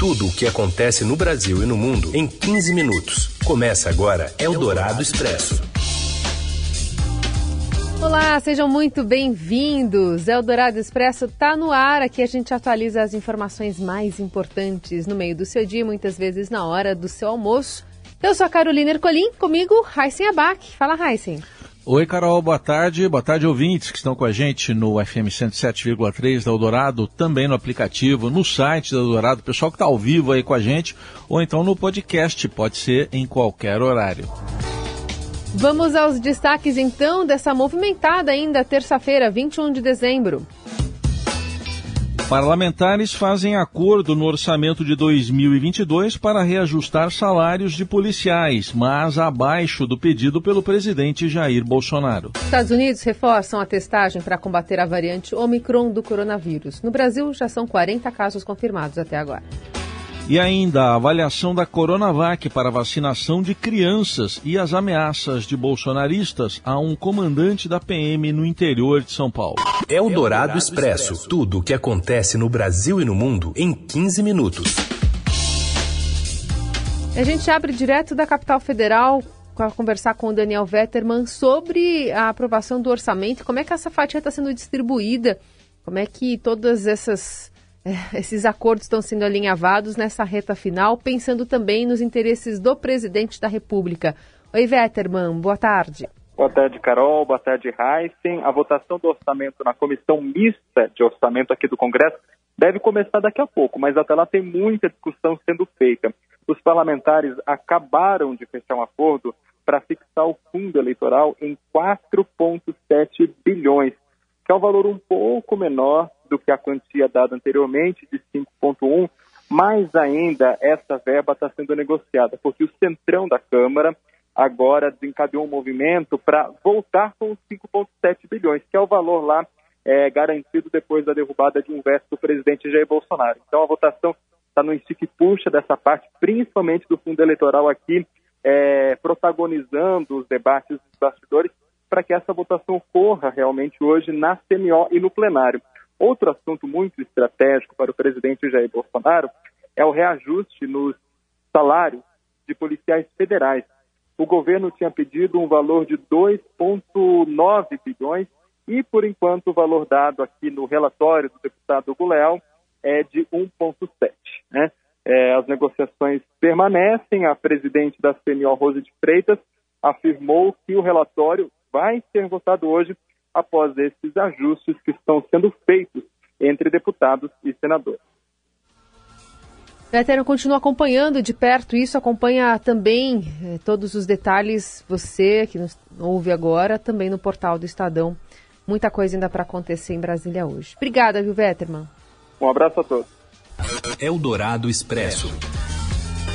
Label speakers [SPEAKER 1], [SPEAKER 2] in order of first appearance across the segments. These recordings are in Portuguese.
[SPEAKER 1] Tudo o que acontece no Brasil e no mundo em 15 minutos. Começa agora Eldorado Expresso.
[SPEAKER 2] Olá, sejam muito bem-vindos. Eldorado Expresso está no ar. Aqui a gente atualiza as informações mais importantes no meio do seu dia, muitas vezes na hora do seu almoço. Eu sou a Carolina Ercolim, comigo, Heisen Abac. Fala, Heisen.
[SPEAKER 3] Oi, Carol, boa tarde. Boa tarde, ouvintes que estão com a gente no FM 107,3 da Eldorado, também no aplicativo, no site da Eldorado, pessoal que está ao vivo aí com a gente, ou então no podcast, pode ser em qualquer horário.
[SPEAKER 2] Vamos aos destaques então dessa movimentada ainda terça-feira, 21 de dezembro.
[SPEAKER 3] Parlamentares fazem acordo no orçamento de 2022 para reajustar salários de policiais, mas abaixo do pedido pelo presidente Jair Bolsonaro.
[SPEAKER 2] Estados Unidos reforçam a testagem para combater a variante Omicron do coronavírus. No Brasil, já são 40 casos confirmados até agora.
[SPEAKER 3] E ainda a avaliação da Coronavac para vacinação de crianças e as ameaças de bolsonaristas a um comandante da PM no interior de São Paulo.
[SPEAKER 1] É o Dourado Expresso. Tudo o que acontece no Brasil e no mundo em 15 minutos.
[SPEAKER 2] A gente abre direto da capital federal para conversar com o Daniel Vetterman sobre a aprovação do orçamento, como é que essa fatia está sendo distribuída, como é que todas essas esses acordos estão sendo alinhavados nessa reta final, pensando também nos interesses do presidente da República. Oi, Vetterman, boa tarde.
[SPEAKER 4] Boa tarde, Carol. Boa tarde, Heisen. A votação do orçamento na comissão mista de orçamento aqui do Congresso deve começar daqui a pouco, mas até lá tem muita discussão sendo feita. Os parlamentares acabaram de fechar um acordo para fixar o fundo eleitoral em 4,7 bilhões, que é um valor um pouco menor do que a quantia dada anteriormente, de 5,1, mais ainda essa verba está sendo negociada, porque o centrão da Câmara agora desencadeou um movimento para voltar com os 5,7 bilhões, que é o valor lá é, garantido depois da derrubada de um veto do presidente Jair Bolsonaro. Então a votação está no estique puxa dessa parte, principalmente do fundo eleitoral aqui, é, protagonizando os debates dos bastidores, para que essa votação ocorra realmente hoje na CMO e no plenário. Outro assunto muito estratégico para o presidente Jair Bolsonaro é o reajuste nos salários de policiais federais. O governo tinha pedido um valor de 2,9 bilhões e, por enquanto, o valor dado aqui no relatório do deputado Hugo Leal é de 1,7. Né? É, as negociações permanecem. A presidente da CNO, Rose de Freitas, afirmou que o relatório vai ser votado hoje após esses ajustes que estão sendo feitos entre deputados e senadores.
[SPEAKER 2] Veterano continua acompanhando de perto isso, acompanha também eh, todos os detalhes, você que nos ouve agora, também no portal do Estadão. Muita coisa ainda para acontecer em Brasília hoje. Obrigada, viu, Vetterman?
[SPEAKER 4] Um abraço a todos.
[SPEAKER 1] Eldorado Expresso.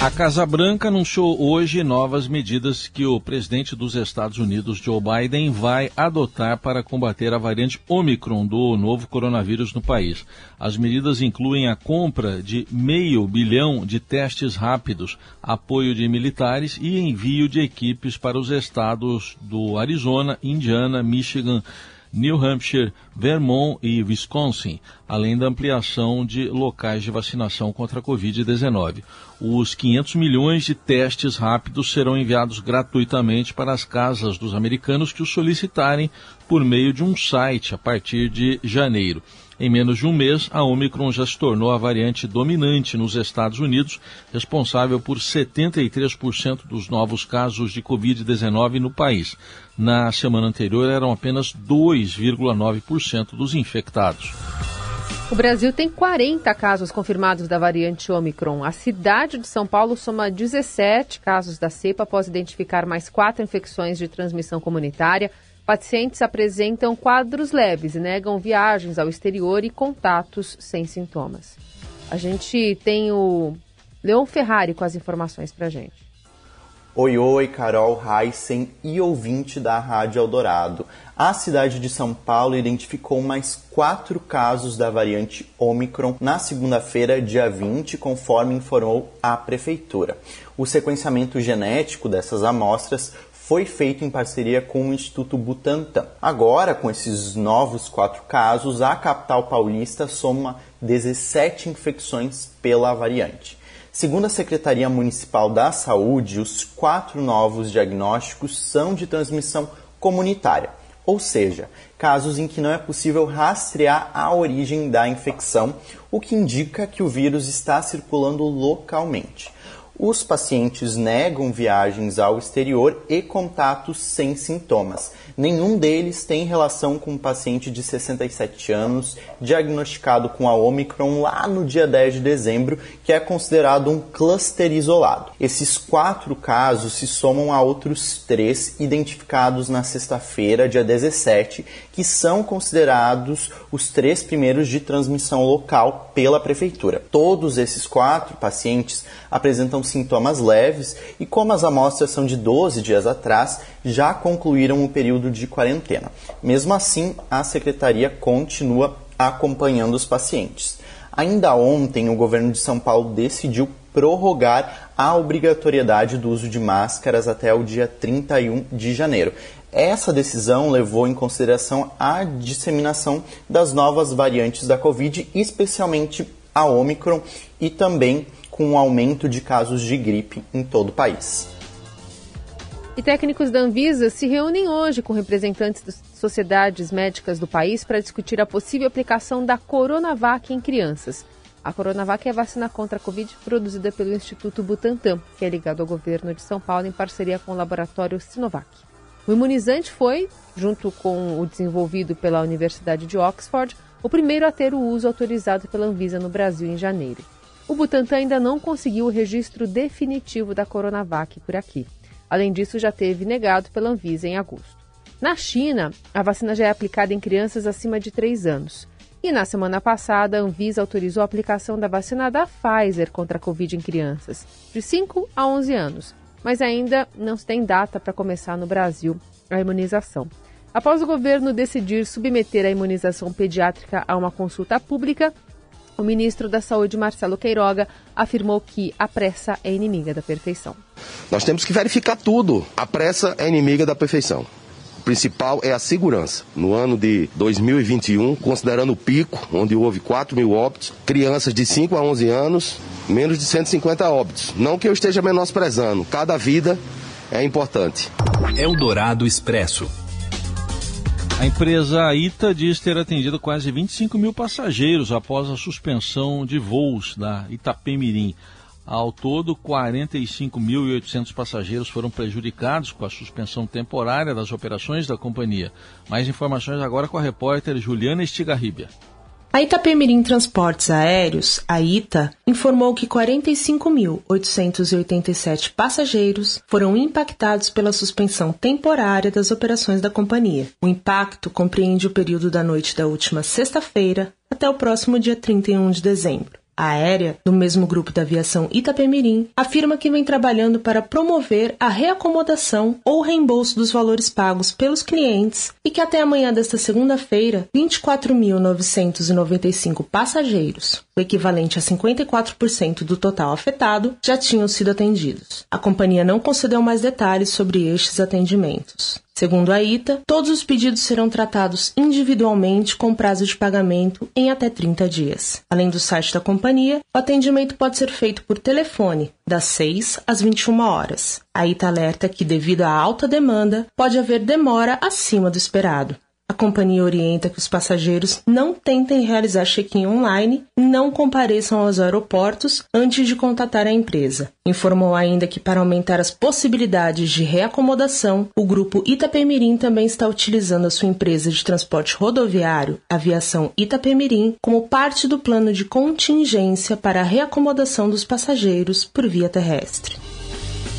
[SPEAKER 3] A Casa Branca anunciou hoje novas medidas que o presidente dos Estados Unidos, Joe Biden, vai adotar para combater a variante Omicron do novo coronavírus no país. As medidas incluem a compra de meio bilhão de testes rápidos, apoio de militares e envio de equipes para os estados do Arizona, Indiana, Michigan, New Hampshire, Vermont e Wisconsin, além da ampliação de locais de vacinação contra a Covid-19. Os 500 milhões de testes rápidos serão enviados gratuitamente para as casas dos americanos que os solicitarem por meio de um site a partir de janeiro. Em menos de um mês, a Omicron já se tornou a variante dominante nos Estados Unidos, responsável por 73% dos novos casos de Covid-19 no país. Na semana anterior, eram apenas 2,9% dos infectados.
[SPEAKER 2] O Brasil tem 40 casos confirmados da variante Omicron. A cidade de São Paulo soma 17 casos da cepa após identificar mais quatro infecções de transmissão comunitária. Pacientes apresentam quadros leves e negam viagens ao exterior e contatos sem sintomas. A gente tem o Leon Ferrari com as informações para gente.
[SPEAKER 5] Oi, oi, Carol Heisen e ouvinte da Rádio Eldorado. A cidade de São Paulo identificou mais quatro casos da variante Omicron na segunda-feira, dia 20, conforme informou a Prefeitura. O sequenciamento genético dessas amostras foi feito em parceria com o Instituto Butantan. Agora, com esses novos quatro casos, a capital paulista soma 17 infecções pela variante. Segundo a Secretaria Municipal da Saúde, os quatro novos diagnósticos são de transmissão comunitária, ou seja, casos em que não é possível rastrear a origem da infecção, o que indica que o vírus está circulando localmente os pacientes negam viagens ao exterior e contatos sem sintomas. Nenhum deles tem relação com um paciente de 67 anos diagnosticado com a Omicron lá no dia 10 de dezembro, que é considerado um cluster isolado. Esses quatro casos se somam a outros três identificados na sexta-feira, dia 17, que são considerados os três primeiros de transmissão local pela prefeitura. Todos esses quatro pacientes apresentam sintomas leves e, como as amostras são de 12 dias atrás, já concluíram o período de quarentena. Mesmo assim, a secretaria continua acompanhando os pacientes. Ainda ontem, o governo de São Paulo decidiu prorrogar a obrigatoriedade do uso de máscaras até o dia 31 de janeiro. Essa decisão levou em consideração a disseminação das novas variantes da Covid, especialmente a Omicron, e também com o aumento de casos de gripe em todo o país.
[SPEAKER 2] E técnicos da Anvisa se reúnem hoje com representantes das sociedades médicas do país para discutir a possível aplicação da Coronavac em crianças. A Coronavac é a vacina contra a Covid produzida pelo Instituto Butantan, que é ligado ao governo de São Paulo em parceria com o laboratório Sinovac. O imunizante foi, junto com o desenvolvido pela Universidade de Oxford, o primeiro a ter o uso autorizado pela Anvisa no Brasil em janeiro. O Butantan ainda não conseguiu o registro definitivo da Coronavac por aqui. Além disso, já teve negado pela Anvisa em agosto. Na China, a vacina já é aplicada em crianças acima de 3 anos. E na semana passada, a Anvisa autorizou a aplicação da vacina da Pfizer contra a Covid em crianças, de 5 a 11 anos, mas ainda não se tem data para começar no Brasil a imunização. Após o governo decidir submeter a imunização pediátrica a uma consulta pública, o ministro da Saúde, Marcelo Queiroga, afirmou que a pressa é inimiga da perfeição.
[SPEAKER 6] Nós temos que verificar tudo. A pressa é inimiga da perfeição. O principal é a segurança. No ano de 2021, considerando o pico, onde houve 4 mil óbitos, crianças de 5 a 11 anos, menos de 150 óbitos. Não que eu esteja menosprezando, cada vida é importante.
[SPEAKER 1] Eldorado Expresso.
[SPEAKER 3] A empresa ITA diz ter atendido quase 25 mil passageiros após a suspensão de voos da Itapemirim. Ao todo, 45.800 passageiros foram prejudicados com a suspensão temporária das operações da companhia. Mais informações agora com a repórter Juliana Estigarribia.
[SPEAKER 7] A Itapemirim Transportes Aéreos, a ITA, informou que 45.887 passageiros foram impactados pela suspensão temporária das operações da companhia. O impacto compreende o período da noite da última sexta-feira até o próximo dia 31 de dezembro. Aérea, do mesmo grupo da aviação Itapemirim, afirma que vem trabalhando para promover a reacomodação ou reembolso dos valores pagos pelos clientes e que até amanhã desta segunda-feira, 24.995 passageiros, o equivalente a 54% do total afetado, já tinham sido atendidos. A companhia não concedeu mais detalhes sobre estes atendimentos. Segundo a ITA, todos os pedidos serão tratados individualmente com prazo de pagamento em até 30 dias. Além do site da companhia, o atendimento pode ser feito por telefone, das 6 às 21 horas. A ITA alerta que, devido à alta demanda, pode haver demora acima do esperado. A companhia orienta que os passageiros não tentem realizar check-in online não compareçam aos aeroportos antes de contatar a empresa. Informou ainda que, para aumentar as possibilidades de reacomodação, o grupo Itapemirim também está utilizando a sua empresa de transporte rodoviário, Aviação Itapemirim, como parte do plano de contingência para a reacomodação dos passageiros por via terrestre.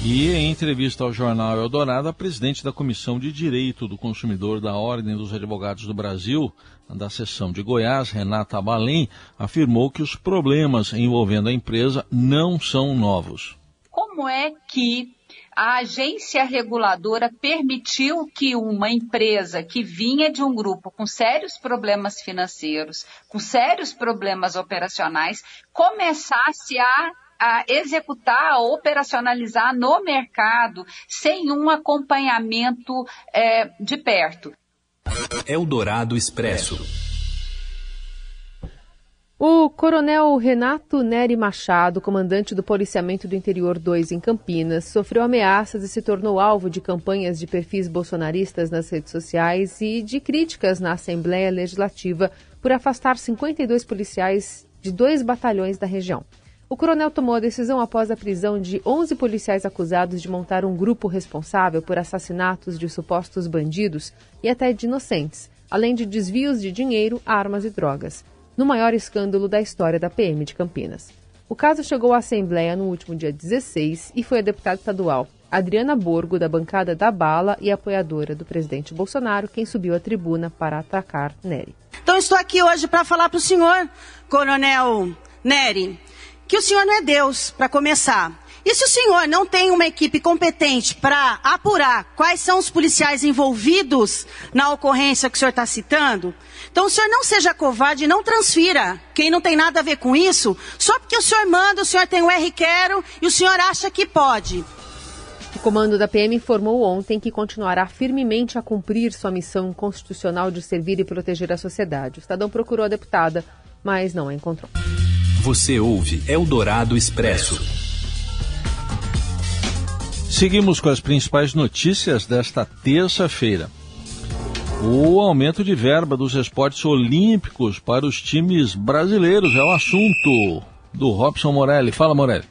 [SPEAKER 3] E em entrevista ao jornal Eldorado, a presidente da Comissão de Direito do Consumidor da Ordem dos Advogados do Brasil, da seção de Goiás, Renata Balém, afirmou que os problemas envolvendo a empresa não são novos.
[SPEAKER 8] Como é que a agência reguladora permitiu que uma empresa que vinha de um grupo com sérios problemas financeiros, com sérios problemas operacionais, começasse a a executar, a operacionalizar no mercado sem um acompanhamento é, de perto.
[SPEAKER 1] Eldorado Expresso.
[SPEAKER 2] O coronel Renato Neri Machado, comandante do Policiamento do Interior 2 em Campinas, sofreu ameaças e se tornou alvo de campanhas de perfis bolsonaristas nas redes sociais e de críticas na Assembleia Legislativa por afastar 52 policiais de dois batalhões da região. O coronel tomou a decisão após a prisão de 11 policiais acusados de montar um grupo responsável por assassinatos de supostos bandidos e até de inocentes, além de desvios de dinheiro, armas e drogas no maior escândalo da história da PM de Campinas. O caso chegou à Assembleia no último dia 16 e foi a deputada estadual Adriana Borgo, da bancada da Bala e apoiadora do presidente Bolsonaro, quem subiu à tribuna para atacar Nery.
[SPEAKER 9] Então estou aqui hoje para falar para o senhor, Coronel Nery, que o senhor não é Deus, para começar. E se o senhor não tem uma equipe competente para apurar quais são os policiais envolvidos na ocorrência que o senhor está citando, então o senhor não seja covarde e não transfira quem não tem nada a ver com isso, só porque o senhor manda, o senhor tem o R quero e o senhor acha que pode.
[SPEAKER 2] O comando da PM informou ontem que continuará firmemente a cumprir sua missão constitucional de servir e proteger a sociedade. O Estadão procurou a deputada, mas não a encontrou.
[SPEAKER 1] Você ouve Eldorado Expresso.
[SPEAKER 3] Seguimos com as principais notícias desta terça-feira. O aumento de verba dos esportes olímpicos para os times brasileiros é o assunto do Robson Morelli. Fala, Morelli.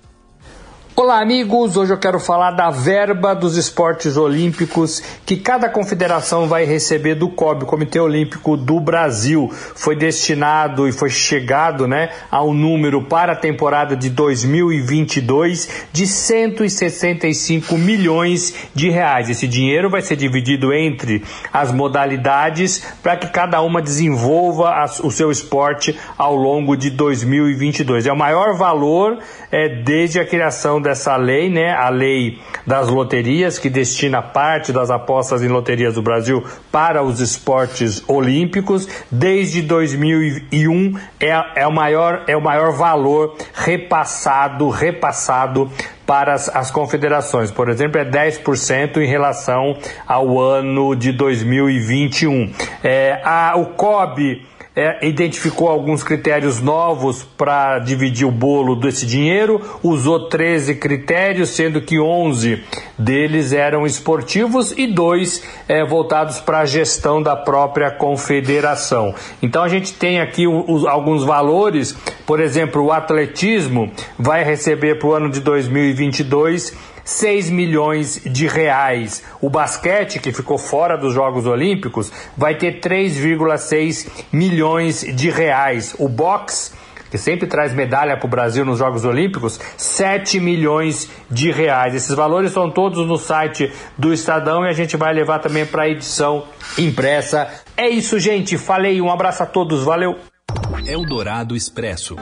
[SPEAKER 10] Olá, amigos! Hoje eu quero falar da verba dos esportes olímpicos que cada confederação vai receber do COB, Comitê Olímpico do Brasil. Foi destinado e foi chegado né, a um número para a temporada de 2022 de 165 milhões de reais. Esse dinheiro vai ser dividido entre as modalidades para que cada uma desenvolva o seu esporte ao longo de 2022. É o maior valor é, desde a criação dessa lei, né, a lei das loterias, que destina parte das apostas em loterias do Brasil para os esportes olímpicos. Desde 2001 é, é, o, maior, é o maior valor repassado, repassado para as, as, confederações. Por exemplo, é 10% em relação ao ano de 2021. É, a, o COB é, identificou alguns critérios novos para dividir o bolo desse dinheiro, usou 13 critérios, sendo que 11 deles eram esportivos e dois é, voltados para a gestão da própria confederação. Então a gente tem aqui alguns valores, por exemplo, o atletismo vai receber para o ano de 2022 6 milhões de reais. O basquete, que ficou fora dos Jogos Olímpicos, vai ter 3,6 milhões de reais. O boxe que sempre traz medalha para o Brasil nos Jogos Olímpicos, 7 milhões de reais. Esses valores são todos no site do Estadão e a gente vai levar também para a edição impressa. É isso, gente. Falei. Um abraço a todos. Valeu.
[SPEAKER 1] Eldorado Expresso.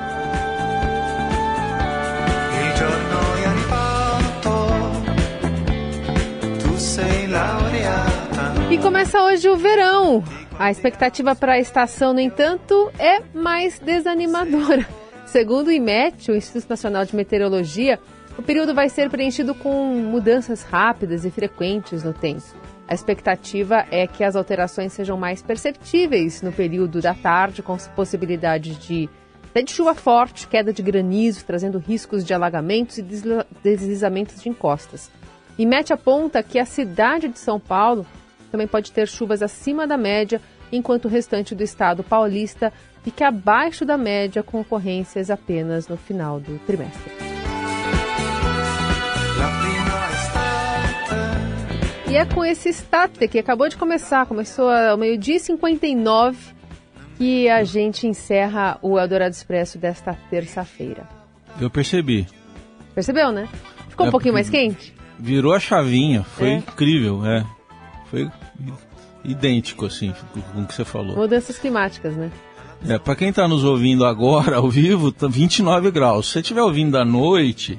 [SPEAKER 2] E começa hoje o verão. A expectativa para a estação, no entanto, é mais desanimadora. Segundo o IMET, o Instituto Nacional de Meteorologia, o período vai ser preenchido com mudanças rápidas e frequentes no tempo. A expectativa é que as alterações sejam mais perceptíveis no período da tarde, com possibilidade de até de chuva forte, queda de granizo, trazendo riscos de alagamentos e deslizamentos de encostas. IMET aponta que a cidade de São Paulo também pode ter chuvas acima da média, enquanto o restante do estado paulista fique abaixo da média, com ocorrências apenas no final do trimestre. E é com esse estate que acabou de começar, começou ao meio-dia e 59, que a gente encerra o Eldorado Expresso desta terça-feira.
[SPEAKER 3] Eu percebi.
[SPEAKER 2] Percebeu, né? Ficou é, um pouquinho mais quente?
[SPEAKER 3] Virou a chavinha, foi é. incrível, é. Foi idêntico, assim, com o que você falou.
[SPEAKER 2] Mudanças climáticas, né?
[SPEAKER 3] É, para quem está nos ouvindo agora, ao vivo, tá 29 graus. Se você estiver ouvindo à noite,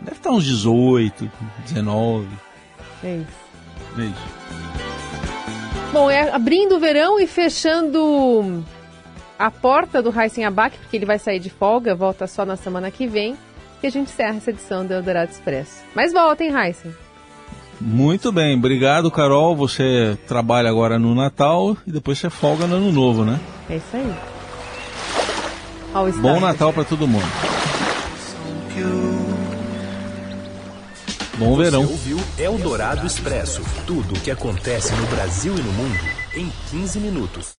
[SPEAKER 3] deve estar tá uns 18, 19.
[SPEAKER 2] É isso. É isso. Bom, é abrindo o verão e fechando a porta do Heisen Abac, porque ele vai sair de folga, volta só na semana que vem. que a gente encerra essa edição do Eldorado Expresso. Mas voltem, Heisen.
[SPEAKER 3] Muito bem, obrigado, Carol. Você trabalha agora no Natal e depois você folga no Ano Novo, né?
[SPEAKER 2] É isso aí.
[SPEAKER 3] Bom Natal para todo mundo. Bom verão.
[SPEAKER 1] Você ouviu Eldorado Expresso tudo o que acontece no Brasil e no mundo em 15 minutos.